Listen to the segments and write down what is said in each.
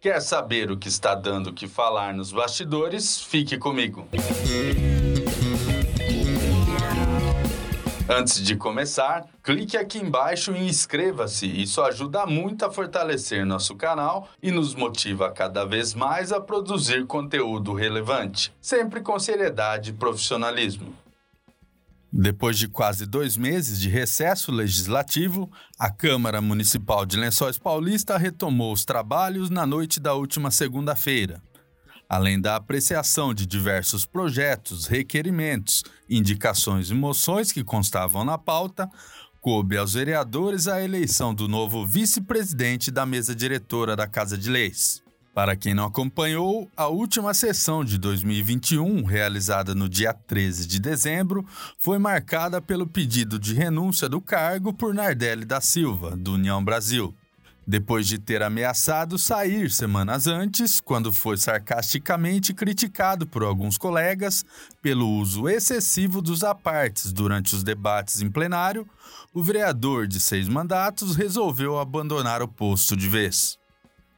Quer saber o que está dando que falar nos bastidores? Fique comigo. Antes de começar, clique aqui embaixo e inscreva-se. Isso ajuda muito a fortalecer nosso canal e nos motiva cada vez mais a produzir conteúdo relevante, sempre com seriedade e profissionalismo. Depois de quase dois meses de recesso legislativo, a Câmara Municipal de Lençóis Paulista retomou os trabalhos na noite da última segunda-feira. Além da apreciação de diversos projetos, requerimentos, indicações e moções que constavam na pauta, coube aos vereadores a eleição do novo vice-presidente da mesa diretora da Casa de Leis. Para quem não acompanhou, a última sessão de 2021, realizada no dia 13 de dezembro, foi marcada pelo pedido de renúncia do cargo por Nardelli da Silva, do União Brasil. Depois de ter ameaçado sair semanas antes, quando foi sarcasticamente criticado por alguns colegas pelo uso excessivo dos apartes durante os debates em plenário, o vereador de seis mandatos resolveu abandonar o posto de vez.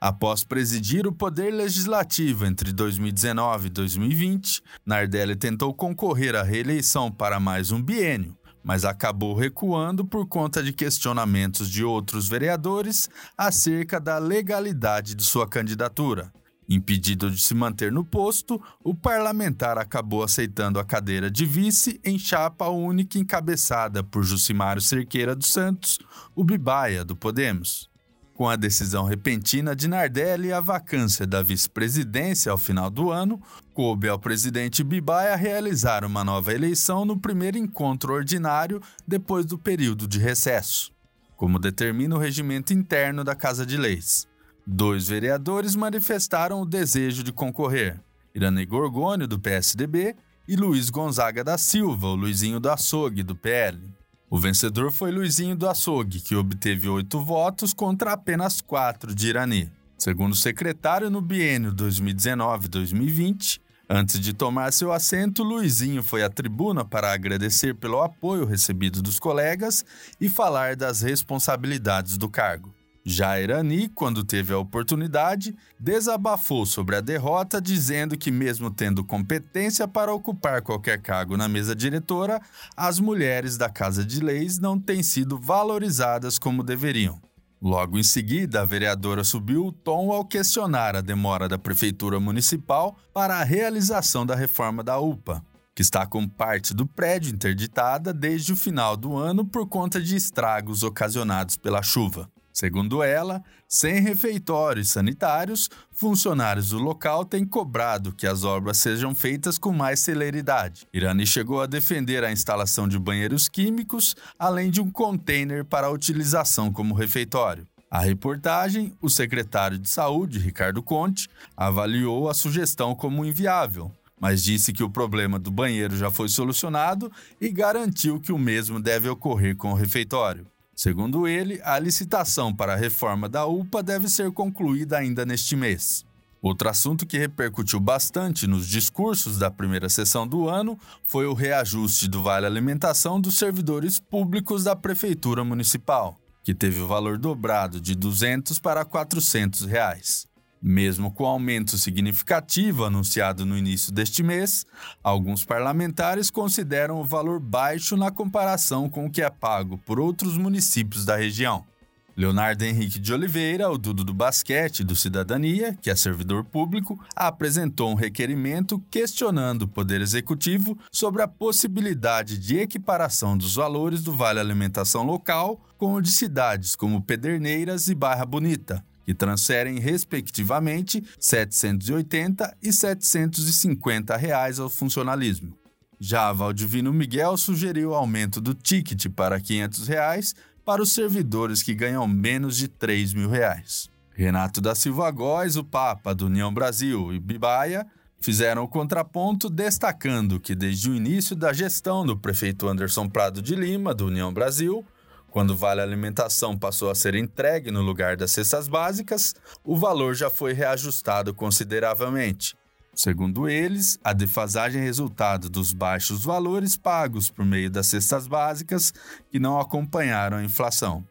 Após presidir o Poder Legislativo entre 2019 e 2020, Nardelli tentou concorrer à reeleição para mais um biênio, mas acabou recuando por conta de questionamentos de outros vereadores acerca da legalidade de sua candidatura. Impedido de se manter no posto, o parlamentar acabou aceitando a cadeira de vice em chapa única encabeçada por Jucimário Cerqueira dos Santos, o Bibaia do Podemos. Com a decisão repentina de Nardelli, a vacância da vice-presidência ao final do ano, coube ao presidente Bibaia realizar uma nova eleição no primeiro encontro ordinário depois do período de recesso, como determina o regimento interno da Casa de Leis. Dois vereadores manifestaram o desejo de concorrer: Irane Gorgônio, do PSDB, e Luiz Gonzaga da Silva, o Luizinho do Açougue, do PL. O vencedor foi Luizinho do Açougue, que obteve oito votos contra apenas quatro de Irani. Segundo o secretário no biênio 2019-2020, antes de tomar seu assento, Luizinho foi à tribuna para agradecer pelo apoio recebido dos colegas e falar das responsabilidades do cargo. Já Irani, quando teve a oportunidade, desabafou sobre a derrota, dizendo que, mesmo tendo competência para ocupar qualquer cargo na mesa diretora, as mulheres da Casa de Leis não têm sido valorizadas como deveriam. Logo em seguida, a vereadora subiu o tom ao questionar a demora da Prefeitura Municipal para a realização da reforma da UPA, que está com parte do prédio interditada desde o final do ano por conta de estragos ocasionados pela chuva. Segundo ela, sem refeitórios sanitários, funcionários do local têm cobrado que as obras sejam feitas com mais celeridade. Irani chegou a defender a instalação de banheiros químicos, além de um container para utilização como refeitório. A reportagem, o secretário de Saúde, Ricardo Conte, avaliou a sugestão como inviável, mas disse que o problema do banheiro já foi solucionado e garantiu que o mesmo deve ocorrer com o refeitório. Segundo ele, a licitação para a reforma da UPA deve ser concluída ainda neste mês. Outro assunto que repercutiu bastante nos discursos da primeira sessão do ano foi o reajuste do Vale Alimentação dos servidores públicos da Prefeitura Municipal, que teve o valor dobrado de R$ 200 para 400 reais. Mesmo com o aumento significativo anunciado no início deste mês, alguns parlamentares consideram o valor baixo na comparação com o que é pago por outros municípios da região. Leonardo Henrique de Oliveira, o Dudo do Basquete do Cidadania, que é servidor público, apresentou um requerimento questionando o Poder Executivo sobre a possibilidade de equiparação dos valores do Vale Alimentação local com o de cidades como Pederneiras e Barra Bonita, que transferem respectivamente R$ 780 e 750 reais ao funcionalismo. Já Valdivino Miguel sugeriu o aumento do ticket para 500 reais para os servidores que ganham menos de 3 mil reais. Renato da Silva Góes, o Papa do União Brasil e Bibaia fizeram o contraponto destacando que desde o início da gestão do prefeito Anderson Prado de Lima, do União Brasil, quando o Vale Alimentação passou a ser entregue no lugar das cestas básicas, o valor já foi reajustado consideravelmente. Segundo eles, a defasagem é resultado dos baixos valores pagos por meio das cestas básicas que não acompanharam a inflação.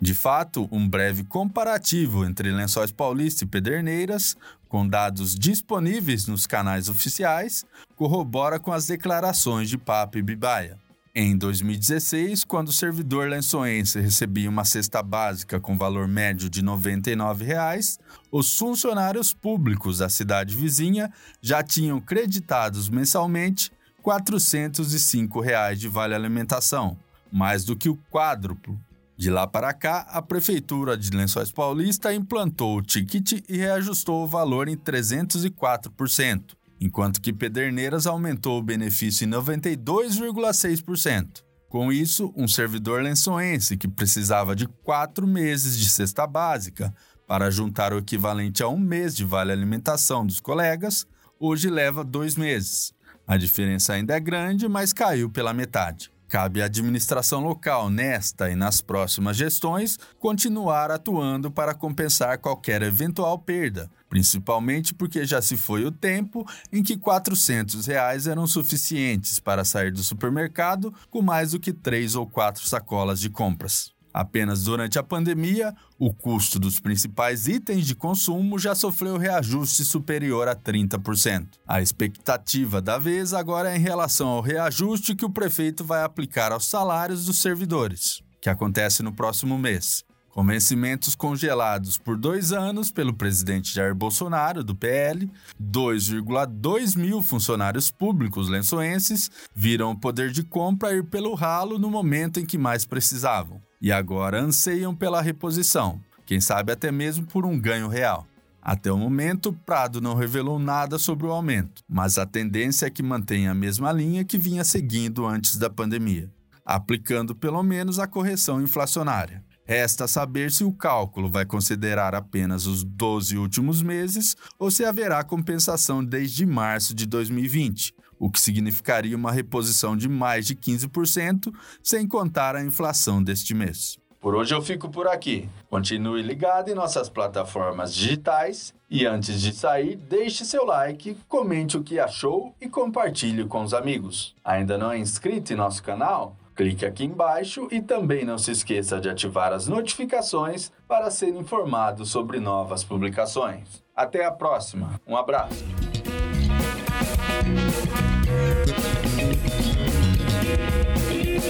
De fato, um breve comparativo entre Lençóis Paulista e Pederneiras, com dados disponíveis nos canais oficiais, corrobora com as declarações de Papo e Bibaia. Em 2016, quando o servidor lençoense recebia uma cesta básica com valor médio de 99 reais, os funcionários públicos da cidade vizinha já tinham creditados mensalmente 405 reais de vale alimentação, mais do que o quádruplo. De lá para cá, a Prefeitura de Lençóis Paulista implantou o ticket e reajustou o valor em 304%, enquanto que Pederneiras aumentou o benefício em 92,6%. Com isso, um servidor lençoense que precisava de quatro meses de cesta básica para juntar o equivalente a um mês de vale alimentação dos colegas, hoje leva dois meses. A diferença ainda é grande, mas caiu pela metade. Cabe à administração local, nesta e nas próximas gestões, continuar atuando para compensar qualquer eventual perda, principalmente porque já se foi o tempo em que 400 reais eram suficientes para sair do supermercado com mais do que três ou quatro sacolas de compras. Apenas durante a pandemia, o custo dos principais itens de consumo já sofreu reajuste superior a 30%. A expectativa da vez agora é em relação ao reajuste que o prefeito vai aplicar aos salários dos servidores, que acontece no próximo mês. Com vencimentos congelados por dois anos pelo presidente Jair Bolsonaro, do PL, 2,2 mil funcionários públicos lençoenses viram o poder de compra ir pelo ralo no momento em que mais precisavam e agora anseiam pela reposição, quem sabe até mesmo por um ganho real. Até o momento, Prado não revelou nada sobre o aumento, mas a tendência é que mantenha a mesma linha que vinha seguindo antes da pandemia, aplicando pelo menos a correção inflacionária. Resta saber se o cálculo vai considerar apenas os 12 últimos meses ou se haverá compensação desde março de 2020, o que significaria uma reposição de mais de 15%, sem contar a inflação deste mês. Por hoje eu fico por aqui. Continue ligado em nossas plataformas digitais e antes de sair, deixe seu like, comente o que achou e compartilhe com os amigos. Ainda não é inscrito em nosso canal? clique aqui embaixo e também não se esqueça de ativar as notificações para ser informado sobre novas publicações. Até a próxima, um abraço!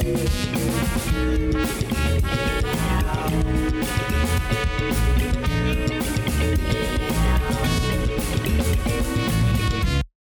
Thank you.